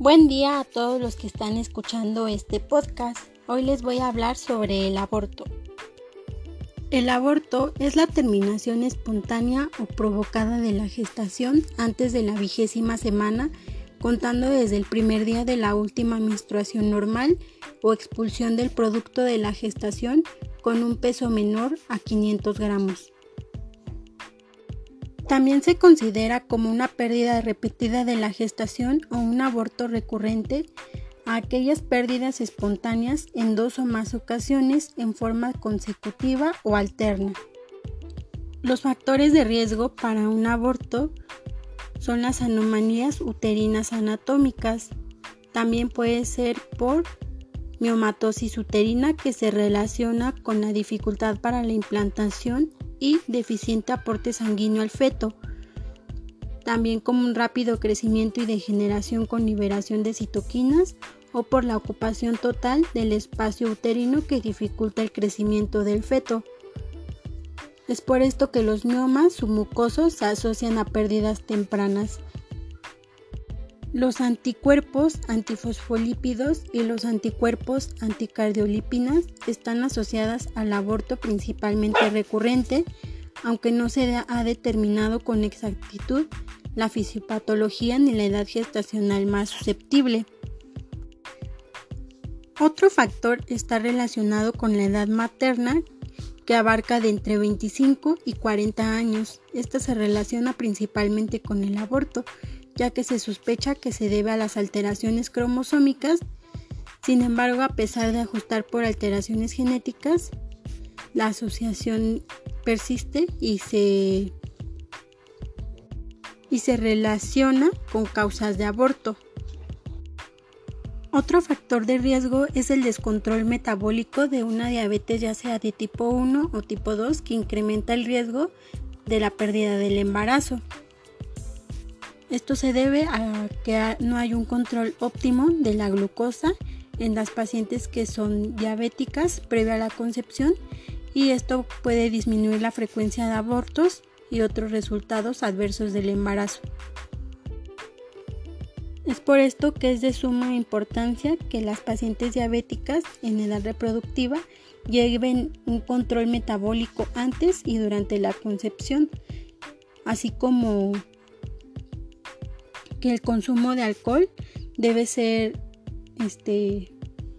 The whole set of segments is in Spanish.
Buen día a todos los que están escuchando este podcast. Hoy les voy a hablar sobre el aborto. El aborto es la terminación espontánea o provocada de la gestación antes de la vigésima semana, contando desde el primer día de la última menstruación normal o expulsión del producto de la gestación con un peso menor a 500 gramos. También se considera como una pérdida repetida de la gestación o un aborto recurrente a aquellas pérdidas espontáneas en dos o más ocasiones en forma consecutiva o alterna. Los factores de riesgo para un aborto son las anomalías uterinas anatómicas. También puede ser por miomatosis uterina que se relaciona con la dificultad para la implantación y deficiente aporte sanguíneo al feto, también como un rápido crecimiento y degeneración con liberación de citoquinas o por la ocupación total del espacio uterino que dificulta el crecimiento del feto. Es por esto que los miomas submucosos se asocian a pérdidas tempranas. Los anticuerpos antifosfolípidos y los anticuerpos anticardiolípinas están asociadas al aborto principalmente recurrente, aunque no se ha determinado con exactitud la fisiopatología ni la edad gestacional más susceptible. Otro factor está relacionado con la edad materna que abarca de entre 25 y 40 años. Esta se relaciona principalmente con el aborto ya que se sospecha que se debe a las alteraciones cromosómicas. Sin embargo, a pesar de ajustar por alteraciones genéticas, la asociación persiste y se, y se relaciona con causas de aborto. Otro factor de riesgo es el descontrol metabólico de una diabetes ya sea de tipo 1 o tipo 2 que incrementa el riesgo de la pérdida del embarazo. Esto se debe a que no hay un control óptimo de la glucosa en las pacientes que son diabéticas previa a la concepción y esto puede disminuir la frecuencia de abortos y otros resultados adversos del embarazo. Es por esto que es de suma importancia que las pacientes diabéticas en edad reproductiva lleven un control metabólico antes y durante la concepción, así como que el consumo de alcohol debe ser, este,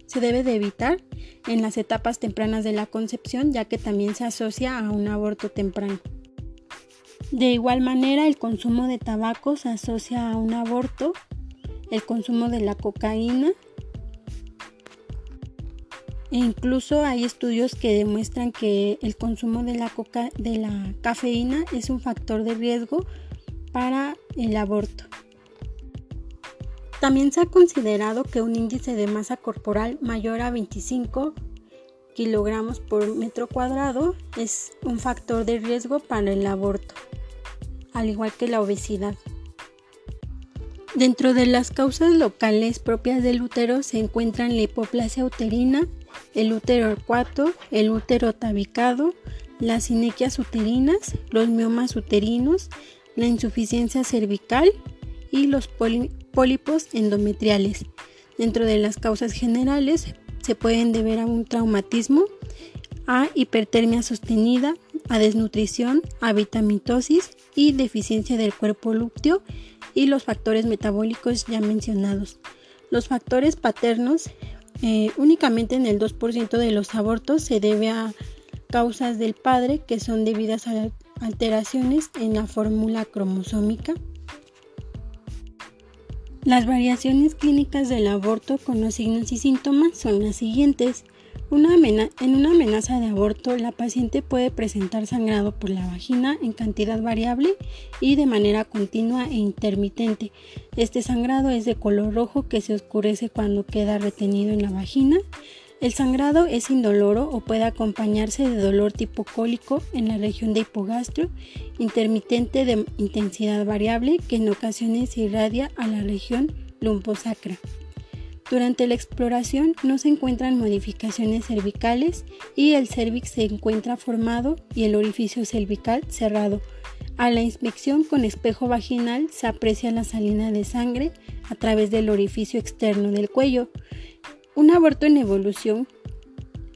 se debe de evitar en las etapas tempranas de la concepción, ya que también se asocia a un aborto temprano. De igual manera, el consumo de tabaco se asocia a un aborto, el consumo de la cocaína, e incluso hay estudios que demuestran que el consumo de la, coca de la cafeína es un factor de riesgo para el aborto. También se ha considerado que un índice de masa corporal mayor a 25 kilogramos por metro cuadrado es un factor de riesgo para el aborto, al igual que la obesidad. Dentro de las causas locales propias del útero se encuentran la hipoplasia uterina, el útero arcuato, el útero tabicado, las sinequias uterinas, los miomas uterinos, la insuficiencia cervical y los pólipos endometriales. Dentro de las causas generales se pueden deber a un traumatismo, a hipertermia sostenida, a desnutrición, a vitamitosis y deficiencia del cuerpo lúteo y los factores metabólicos ya mencionados. Los factores paternos, eh, únicamente en el 2% de los abortos se debe a causas del padre que son debidas a alteraciones en la fórmula cromosómica las variaciones clínicas del aborto con los signos y síntomas son las siguientes. en una amenaza de aborto, la paciente puede presentar sangrado por la vagina en cantidad variable y de manera continua e intermitente. Este sangrado es de color rojo que se oscurece cuando queda retenido en la vagina. El sangrado es indoloro o puede acompañarse de dolor tipo cólico en la región de hipogastrio, intermitente de intensidad variable que en ocasiones irradia a la región lumposacra. Durante la exploración no se encuentran modificaciones cervicales y el cervix se encuentra formado y el orificio cervical cerrado. A la inspección con espejo vaginal se aprecia la salina de sangre a través del orificio externo del cuello. Un aborto en evolución.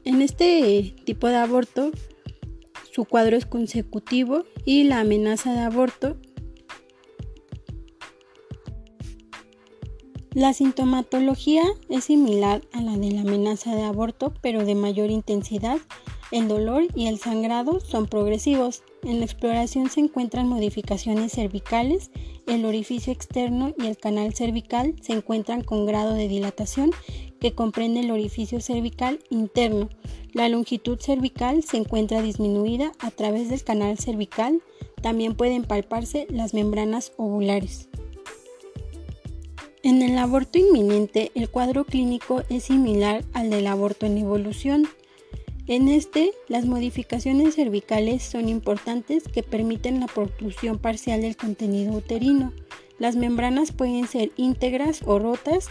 En este tipo de aborto, su cuadro es consecutivo y la amenaza de aborto La sintomatología es similar a la de la amenaza de aborto, pero de mayor intensidad. El dolor y el sangrado son progresivos. En la exploración se encuentran modificaciones cervicales, el orificio externo y el canal cervical se encuentran con grado de dilatación que comprende el orificio cervical interno. La longitud cervical se encuentra disminuida a través del canal cervical. También pueden palparse las membranas ovulares. En el aborto inminente, el cuadro clínico es similar al del aborto en evolución. En este, las modificaciones cervicales son importantes que permiten la protrusión parcial del contenido uterino. Las membranas pueden ser íntegras o rotas.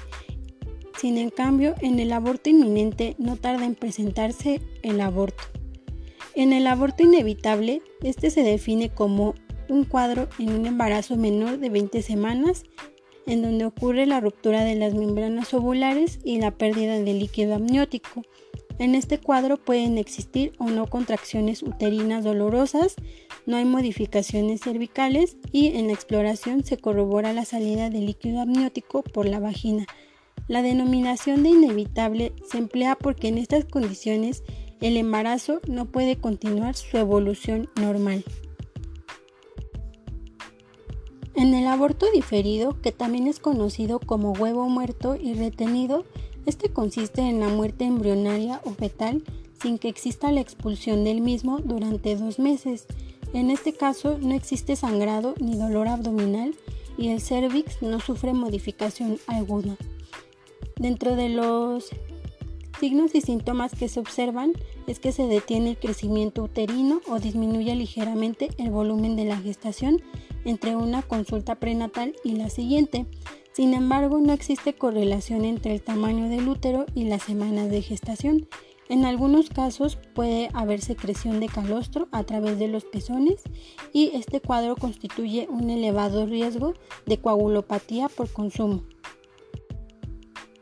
Sin en cambio, en el aborto inminente no tarda en presentarse el aborto. En el aborto inevitable, este se define como un cuadro en un embarazo menor de 20 semanas en donde ocurre la ruptura de las membranas ovulares y la pérdida de líquido amniótico. En este cuadro pueden existir o no contracciones uterinas dolorosas, no hay modificaciones cervicales y en la exploración se corrobora la salida de líquido amniótico por la vagina. La denominación de inevitable se emplea porque en estas condiciones el embarazo no puede continuar su evolución normal. En el aborto diferido, que también es conocido como huevo muerto y retenido, este consiste en la muerte embrionaria o fetal sin que exista la expulsión del mismo durante dos meses. En este caso no existe sangrado ni dolor abdominal y el cervix no sufre modificación alguna. Dentro de los signos y síntomas que se observan es que se detiene el crecimiento uterino o disminuye ligeramente el volumen de la gestación entre una consulta prenatal y la siguiente. Sin embargo, no existe correlación entre el tamaño del útero y las semanas de gestación. En algunos casos puede haber secreción de calostro a través de los pezones y este cuadro constituye un elevado riesgo de coagulopatía por consumo.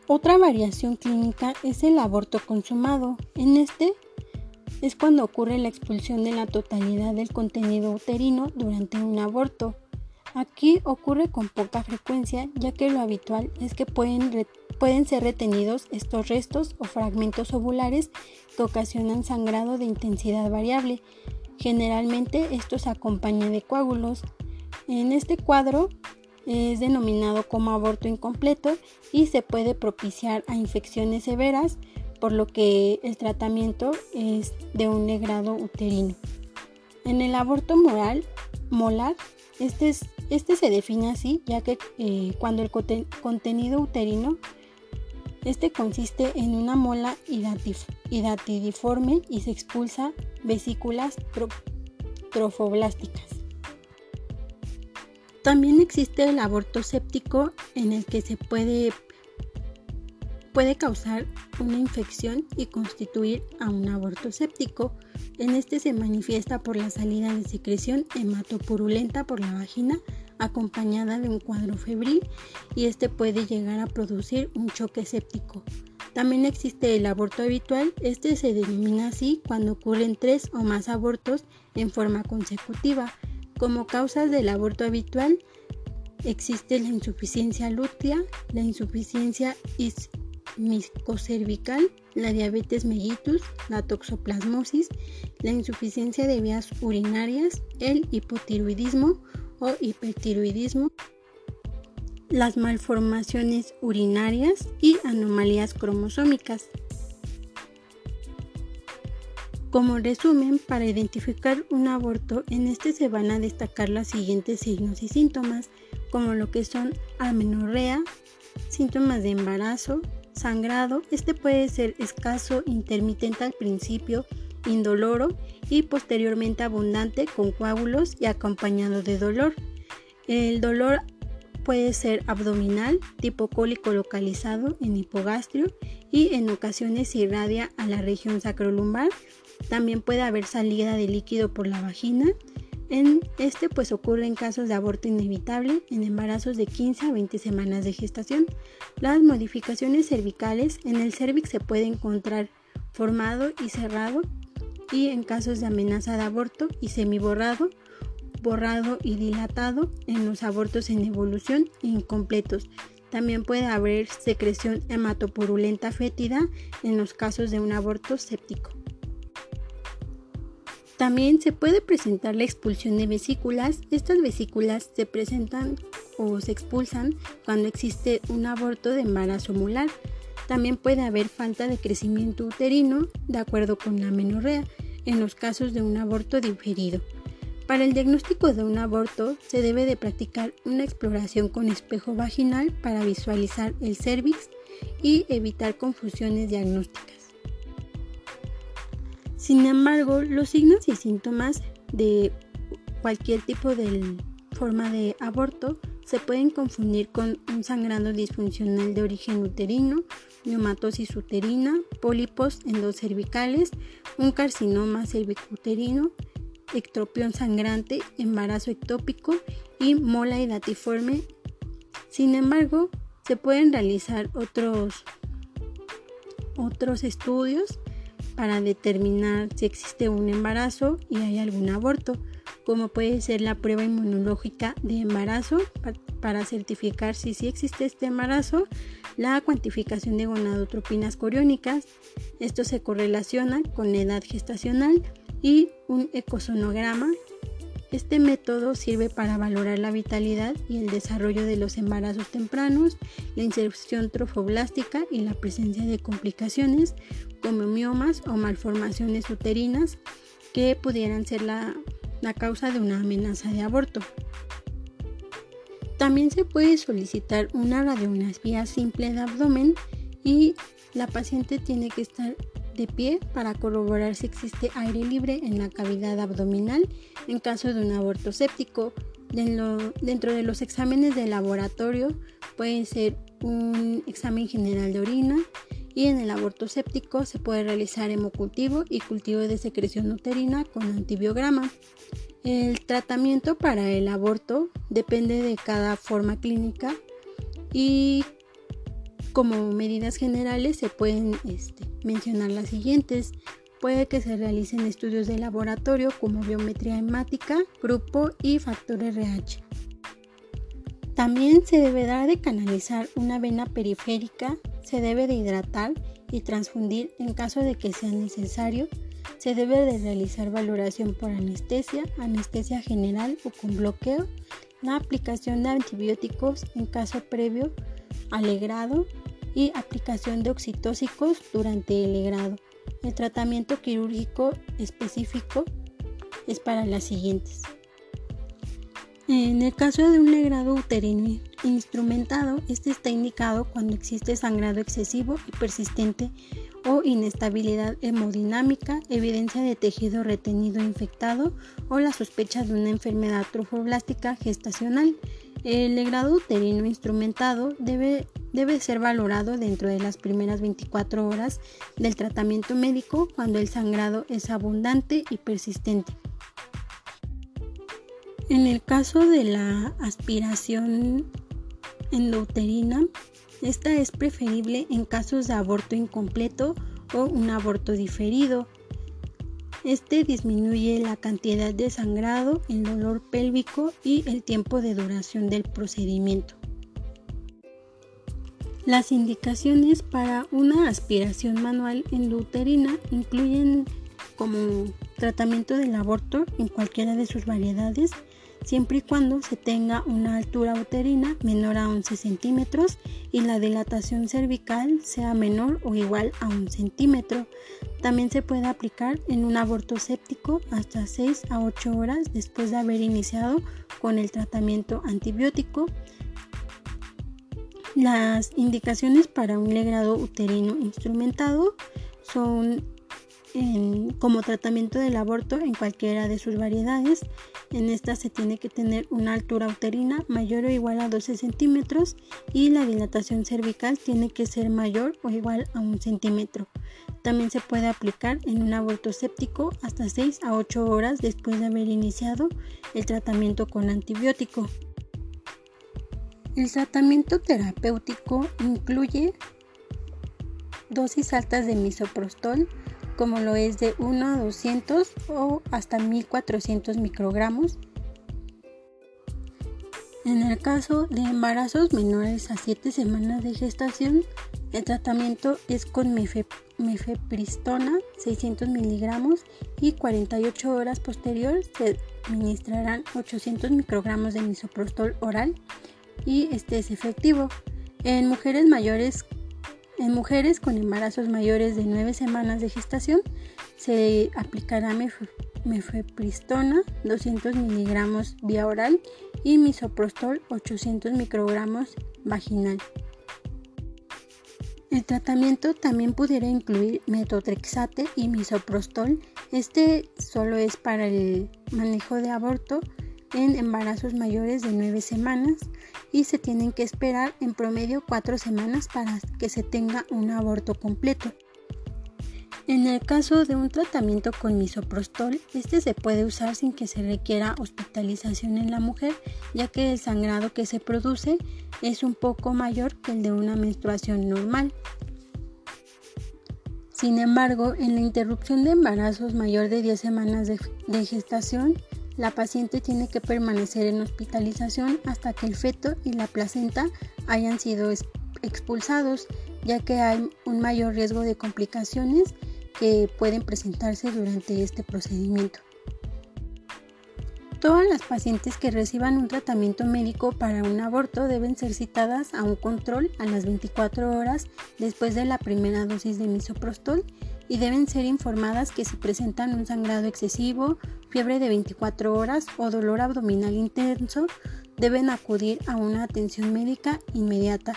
Otra variación clínica es el aborto consumado. En este es cuando ocurre la expulsión de la totalidad del contenido uterino durante un aborto. Aquí ocurre con poca frecuencia ya que lo habitual es que pueden, pueden ser retenidos estos restos o fragmentos ovulares que ocasionan sangrado de intensidad variable. Generalmente esto se acompaña de coágulos. En este cuadro es denominado como aborto incompleto y se puede propiciar a infecciones severas por lo que el tratamiento es de un negrado uterino. En el aborto moral, molar, este, este se define así, ya que eh, cuando el contenido uterino este consiste en una mola hidatidiforme y se expulsa vesículas trofoblásticas. También existe el aborto séptico en el que se puede puede causar una infección y constituir a un aborto séptico. En este se manifiesta por la salida de secreción hematopurulenta por la vagina acompañada de un cuadro febril y este puede llegar a producir un choque séptico. También existe el aborto habitual, este se denomina así cuando ocurren tres o más abortos en forma consecutiva. Como causas del aborto habitual existe la insuficiencia lútea, la insuficiencia cervical, la diabetes mellitus, la toxoplasmosis, la insuficiencia de vías urinarias, el hipotiroidismo o hipertiroidismo, las malformaciones urinarias y anomalías cromosómicas. Como resumen, para identificar un aborto, en este se van a destacar los siguientes signos y síntomas, como lo que son amenorrea, síntomas de embarazo, sangrado, este puede ser escaso, intermitente al principio, indoloro y posteriormente abundante con coágulos y acompañado de dolor. El dolor puede ser abdominal, tipo cólico localizado en hipogastrio y en ocasiones irradia a la región sacrolumbar. También puede haber salida de líquido por la vagina. En este pues ocurre en casos de aborto inevitable en embarazos de 15 a 20 semanas de gestación. Las modificaciones cervicales en el cervix se puede encontrar formado y cerrado y en casos de amenaza de aborto y semiborrado, borrado y dilatado en los abortos en evolución incompletos. También puede haber secreción hematopurulenta fétida en los casos de un aborto séptico. También se puede presentar la expulsión de vesículas. Estas vesículas se presentan o se expulsan cuando existe un aborto de embarazo mular. También puede haber falta de crecimiento uterino, de acuerdo con la menorrea, en los casos de un aborto diferido. Para el diagnóstico de un aborto se debe de practicar una exploración con espejo vaginal para visualizar el cervix y evitar confusiones diagnósticas. Sin embargo, los signos y síntomas de cualquier tipo de forma de aborto se pueden confundir con un sangrado disfuncional de origen uterino, neumatosis uterina, pólipos endocervicales, un carcinoma cervicuterino, ectropión sangrante, embarazo ectópico y mola hidatiforme. Sin embargo, se pueden realizar otros, otros estudios para determinar si existe un embarazo y hay algún aborto, como puede ser la prueba inmunológica de embarazo para certificar si sí existe este embarazo, la cuantificación de gonadotropinas coriónicas, esto se correlaciona con edad gestacional y un ecosonograma este método sirve para valorar la vitalidad y el desarrollo de los embarazos tempranos, la inserción trofoblástica y la presencia de complicaciones como miomas o malformaciones uterinas que pudieran ser la, causa de una amenaza de aborto. También se puede solicitar una radiografía simple de abdomen y la paciente tiene que estar de pie para corroborar si existe aire libre en la cavidad abdominal en caso de un aborto séptico. Dentro de los exámenes de laboratorio pueden ser un examen general de orina y en el aborto séptico se puede realizar hemocultivo y cultivo de secreción uterina con antibiograma. El tratamiento para el aborto depende de cada forma clínica y como medidas generales se pueden este, mencionar las siguientes. Puede que se realicen estudios de laboratorio como biometría hemática, grupo y factor RH. También se deberá de canalizar una vena periférica, se debe de hidratar y transfundir en caso de que sea necesario. Se debe de realizar valoración por anestesia, anestesia general o con bloqueo, la aplicación de antibióticos en caso previo alegrado y aplicación de oxitóxicos durante el legrado. El tratamiento quirúrgico específico es para las siguientes. En el caso de un legrado uterino instrumentado, este está indicado cuando existe sangrado excesivo y persistente o inestabilidad hemodinámica, evidencia de tejido retenido infectado o la sospecha de una enfermedad trofoblástica gestacional. El legrado uterino instrumentado debe debe ser valorado dentro de las primeras 24 horas del tratamiento médico cuando el sangrado es abundante y persistente. En el caso de la aspiración endouterina, esta es preferible en casos de aborto incompleto o un aborto diferido. Este disminuye la cantidad de sangrado, el dolor pélvico y el tiempo de duración del procedimiento. Las indicaciones para una aspiración manual endouterina incluyen como tratamiento del aborto en cualquiera de sus variedades, siempre y cuando se tenga una altura uterina menor a 11 centímetros y la dilatación cervical sea menor o igual a un centímetro. También se puede aplicar en un aborto séptico hasta 6 a 8 horas después de haber iniciado con el tratamiento antibiótico las indicaciones para un legrado uterino instrumentado son como tratamiento del aborto en cualquiera de sus variedades En esta se tiene que tener una altura uterina mayor o igual a 12 centímetros y la dilatación cervical tiene que ser mayor o igual a un centímetro. También se puede aplicar en un aborto séptico hasta 6 a 8 horas después de haber iniciado el tratamiento con antibiótico. El tratamiento terapéutico incluye dosis altas de misoprostol, como lo es de 1 a 200 o hasta 1400 microgramos. En el caso de embarazos menores a 7 semanas de gestación, el tratamiento es con mefepristona 600 miligramos y 48 horas posterior se administrarán 800 microgramos de misoprostol oral y este es efectivo. En mujeres mayores en mujeres con embarazos mayores de 9 semanas de gestación se aplicará mefepristona 200 miligramos vía oral y misoprostol 800 microgramos vaginal. El tratamiento también pudiera incluir metotrexate y misoprostol. Este solo es para el manejo de aborto en embarazos mayores de 9 semanas y se tienen que esperar en promedio 4 semanas para que se tenga un aborto completo. En el caso de un tratamiento con misoprostol, este se puede usar sin que se requiera hospitalización en la mujer, ya que el sangrado que se produce es un poco mayor que el de una menstruación normal. Sin embargo, en la interrupción de embarazos mayor de 10 semanas de gestación, la paciente tiene que permanecer en hospitalización hasta que el feto y la placenta hayan sido expulsados, ya que hay un mayor riesgo de complicaciones que pueden presentarse durante este procedimiento. Todas las pacientes que reciban un tratamiento médico para un aborto deben ser citadas a un control a las 24 horas después de la primera dosis de misoprostol y deben ser informadas que si presentan un sangrado excesivo, fiebre de 24 horas o dolor abdominal intenso, deben acudir a una atención médica inmediata.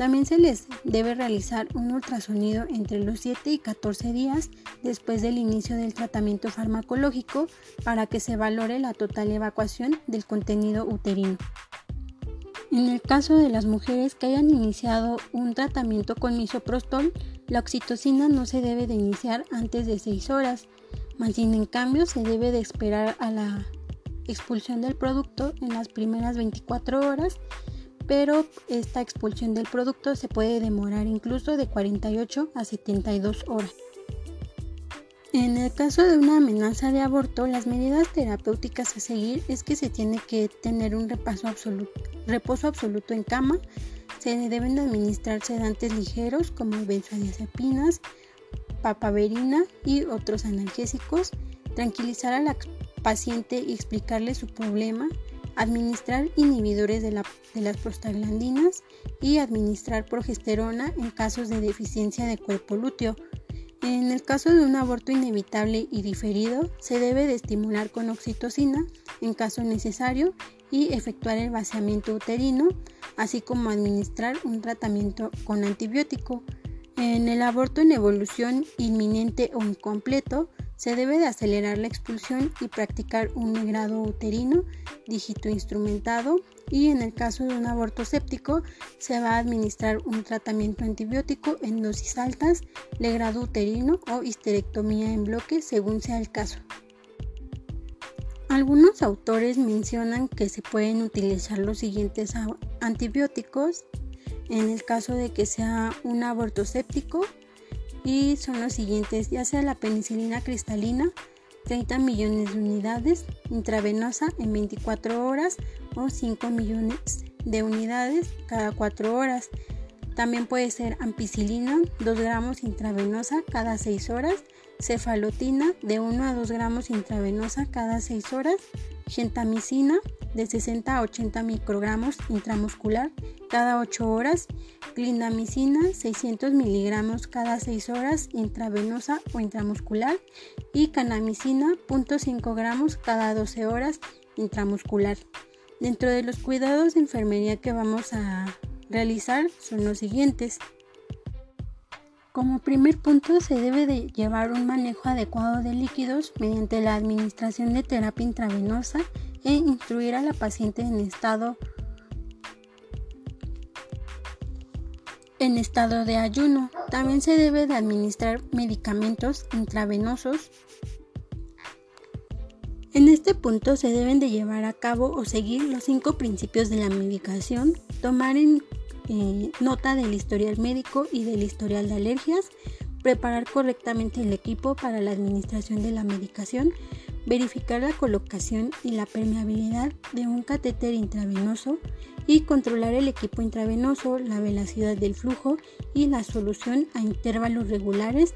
También se les debe realizar un ultrasonido entre los 7 y 14 días después del inicio del tratamiento farmacológico para que se valore la total evacuación del contenido uterino. En el caso de las mujeres que hayan iniciado un tratamiento con misoprostol, la oxitocina no se debe de iniciar antes de 6 horas, más sin en cambio se debe de esperar a la expulsión del producto en las primeras 24 horas, pero esta expulsión del producto se puede demorar incluso de 48 a 72 horas. En el caso de una amenaza de aborto, las medidas terapéuticas a seguir es que se tiene que tener un reposo absoluto en cama, se deben administrar sedantes ligeros como benzodiazepinas, papaverina y otros analgésicos, tranquilizar a la paciente y explicarle su problema, administrar inhibidores de, las prostaglandinas y administrar progesterona en casos de deficiencia de cuerpo lúteo en el caso de un aborto inevitable y diferido, se debe de estimular con oxitocina en caso necesario y efectuar el vaciamiento uterino, así como administrar un tratamiento con antibiótico. En el aborto en evolución inminente o incompleto, se debe de acelerar la expulsión y practicar un negrado uterino, dígito instrumentado y en el caso de un aborto séptico se va a administrar un tratamiento antibiótico en dosis altas, legrado uterino o histerectomía en bloque según sea el caso. Algunos autores mencionan que se pueden utilizar los siguientes antibióticos en el caso de que sea un aborto séptico y son los siguientes, ya sea la penicilina cristalina, 30 millones de unidades intravenosa en 24 horas o 5 millones de unidades cada 4 horas. También puede ser ampicilina, 2 gramos intravenosa cada 6 horas, cefalotina de 1 a 2 gramos intravenosa cada 6 horas, gentamicina de 60 a 80 microgramos intramuscular cada 8 horas, clindamicina 600 miligramos cada 6 horas intravenosa o intramuscular y canamicina 0.5 gramos cada 12 horas intramuscular. Dentro de los cuidados de enfermería que vamos a realizar son los siguientes. Como primer punto se debe de llevar un manejo adecuado de líquidos mediante la administración de terapia intravenosa e instruir a la paciente en estado en estado de ayuno. También se debe de administrar medicamentos intravenosos. En este punto se deben de llevar a cabo o seguir los cinco principios de la medicación, tomar en eh, nota del historial médico y del historial de alergias, preparar correctamente el equipo para la administración de la medicación, verificar la colocación y la permeabilidad de un catéter intravenoso y controlar el equipo intravenoso, la velocidad del flujo y la solución a intervalos regulares.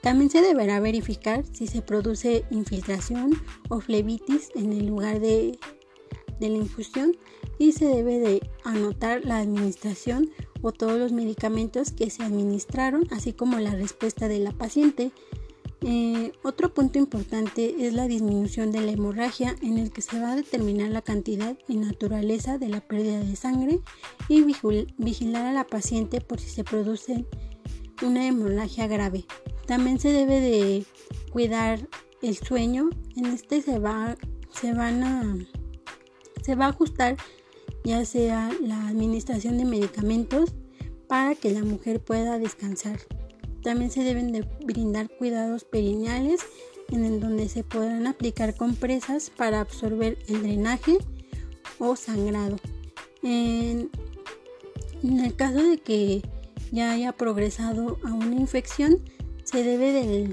También se deberá verificar si se produce infiltración o flebitis en el lugar de, de la infusión y se debe de anotar la administración o todos los medicamentos que se administraron, así como la respuesta de la paciente. Eh, otro punto importante es la disminución de la hemorragia en el que se va a determinar la cantidad y naturaleza de la pérdida de sangre y vigilar a la paciente por si se produce una hemorragia grave. También se debe de cuidar el sueño. En este se va, se van a, se va a ajustar ya sea la administración de medicamentos para que la mujer pueda descansar. También se deben de brindar cuidados perineales en donde se podrán aplicar compresas para absorber el drenaje o sangrado. En, el caso de que ya haya progresado a una infección, se debe de,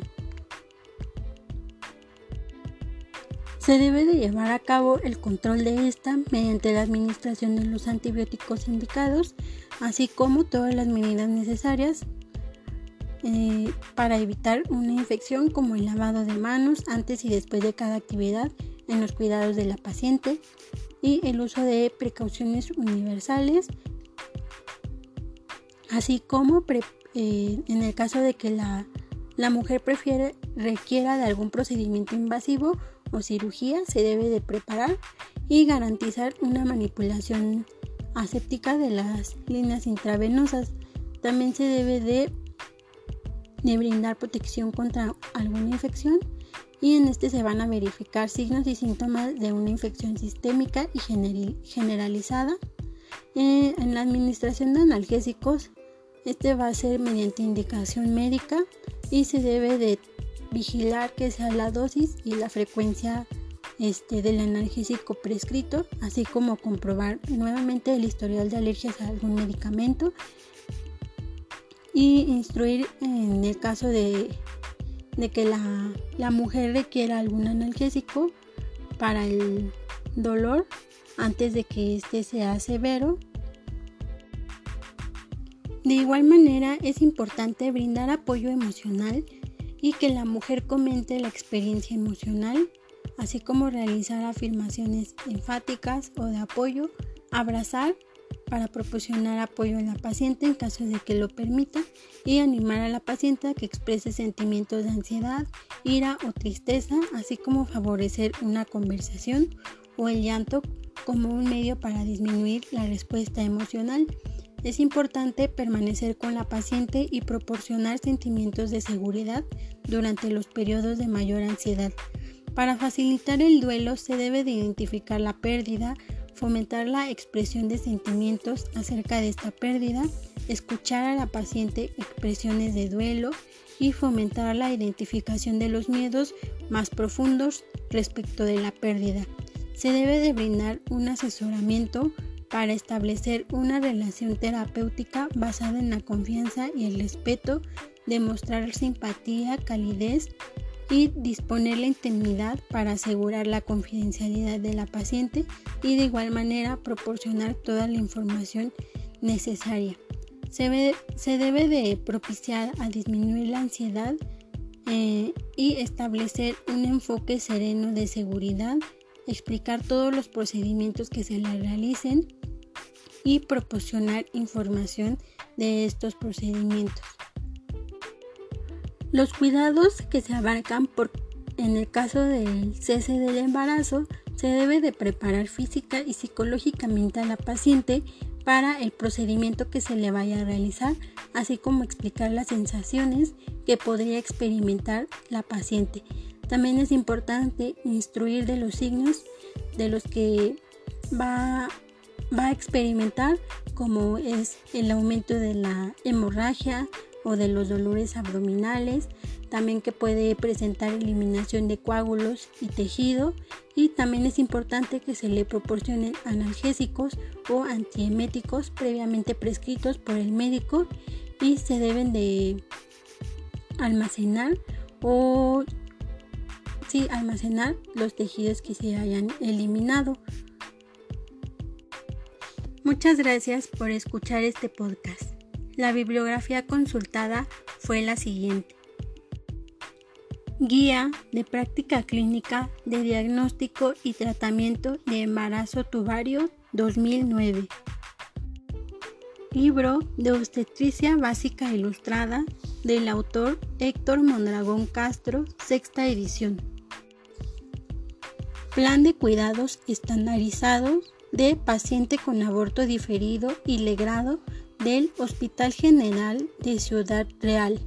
se debe de llevar a cabo el control de esta mediante la administración de los antibióticos indicados, así como todas las medidas necesarias eh, para evitar una infección como el lavado de manos antes y después de cada actividad en los cuidados de la paciente y el uso de precauciones universales, así como eh, en el caso de que la, la mujer prefiere, requiera de algún procedimiento invasivo o cirugía, se debe de preparar y garantizar una manipulación aséptica de las líneas intravenosas. También se debe de brindar protección contra alguna infección y en este se van a verificar signos y síntomas de una infección sistémica y generalizada. Eh, en la administración de analgésicos, este va a ser mediante indicación médica y se debe de vigilar que sea la dosis y la frecuencia este, del analgésico prescrito, así como comprobar nuevamente el historial de alergias a algún medicamento y instruir en el caso de, que la, la mujer requiera algún analgésico para el dolor antes de que este sea severo. De igual manera es importante brindar apoyo emocional y que la mujer comente la experiencia emocional, así como realizar afirmaciones enfáticas o de apoyo, abrazar para proporcionar apoyo a la paciente en caso de que lo permita y animar a la paciente a que exprese sentimientos de ansiedad, ira o tristeza, así como favorecer una conversación o el llanto como un medio para disminuir la respuesta emocional. Es importante permanecer con la paciente y proporcionar sentimientos de seguridad durante los periodos de mayor ansiedad. Para facilitar el duelo se debe de identificar la pérdida, fomentar la expresión de sentimientos acerca de esta pérdida, escuchar a la paciente expresiones de duelo y fomentar la identificación de los miedos más profundos respecto de la pérdida. Se debe de brindar un asesoramiento para establecer una relación terapéutica basada en la confianza y el respeto, demostrar simpatía, calidez y disponer la intimidad para asegurar la confidencialidad de la paciente y de igual manera proporcionar toda la información necesaria. Se, debe de propiciar a disminuir la ansiedad eh, y establecer un enfoque sereno de seguridad, explicar todos los procedimientos que se le realicen y proporcionar información de estos procedimientos. Los cuidados que se abarcan por, en el caso del cese del embarazo se debe de preparar física y psicológicamente a la paciente para el procedimiento que se le vaya a realizar, así como explicar las sensaciones que podría experimentar la paciente. También es importante instruir de los signos de los que va, va a experimentar, como es el aumento de la hemorragia o de los dolores abdominales, también que puede presentar eliminación de coágulos y tejido. Y también es importante que se le proporcionen analgésicos o antieméticos previamente prescritos por el médico y se deben de almacenar o sí, almacenar los tejidos que se hayan eliminado. Muchas gracias por escuchar este podcast. La bibliografía consultada fue la siguiente. Guía de práctica clínica de diagnóstico y tratamiento de embarazo tubario 2009. Libro de obstetricia básica ilustrada del autor Héctor Mondragón Castro, sexta edición. Plan de cuidados estandarizados de paciente con aborto diferido y legrado del Hospital General de Ciudad Real.